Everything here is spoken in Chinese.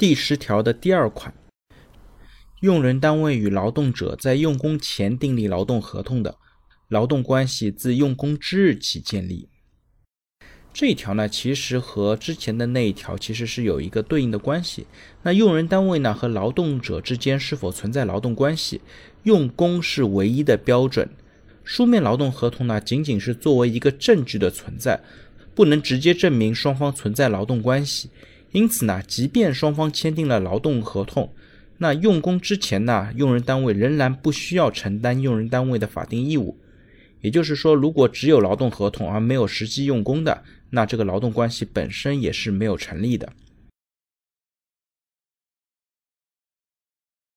第十条的第二款，用人单位与劳动者在用工前订立劳动合同的，劳动关系自用工之日起建立。这一条呢，其实和之前的那一条其实是有一个对应的关系。那用人单位呢和劳动者之间是否存在劳动关系，用工是唯一的标准。书面劳动合同呢，仅仅是作为一个证据的存在，不能直接证明双方存在劳动关系。因此呢，即便双方签订了劳动合同，那用工之前呢，用人单位仍然不需要承担用人单位的法定义务。也就是说，如果只有劳动合同而没有实际用工的，那这个劳动关系本身也是没有成立的。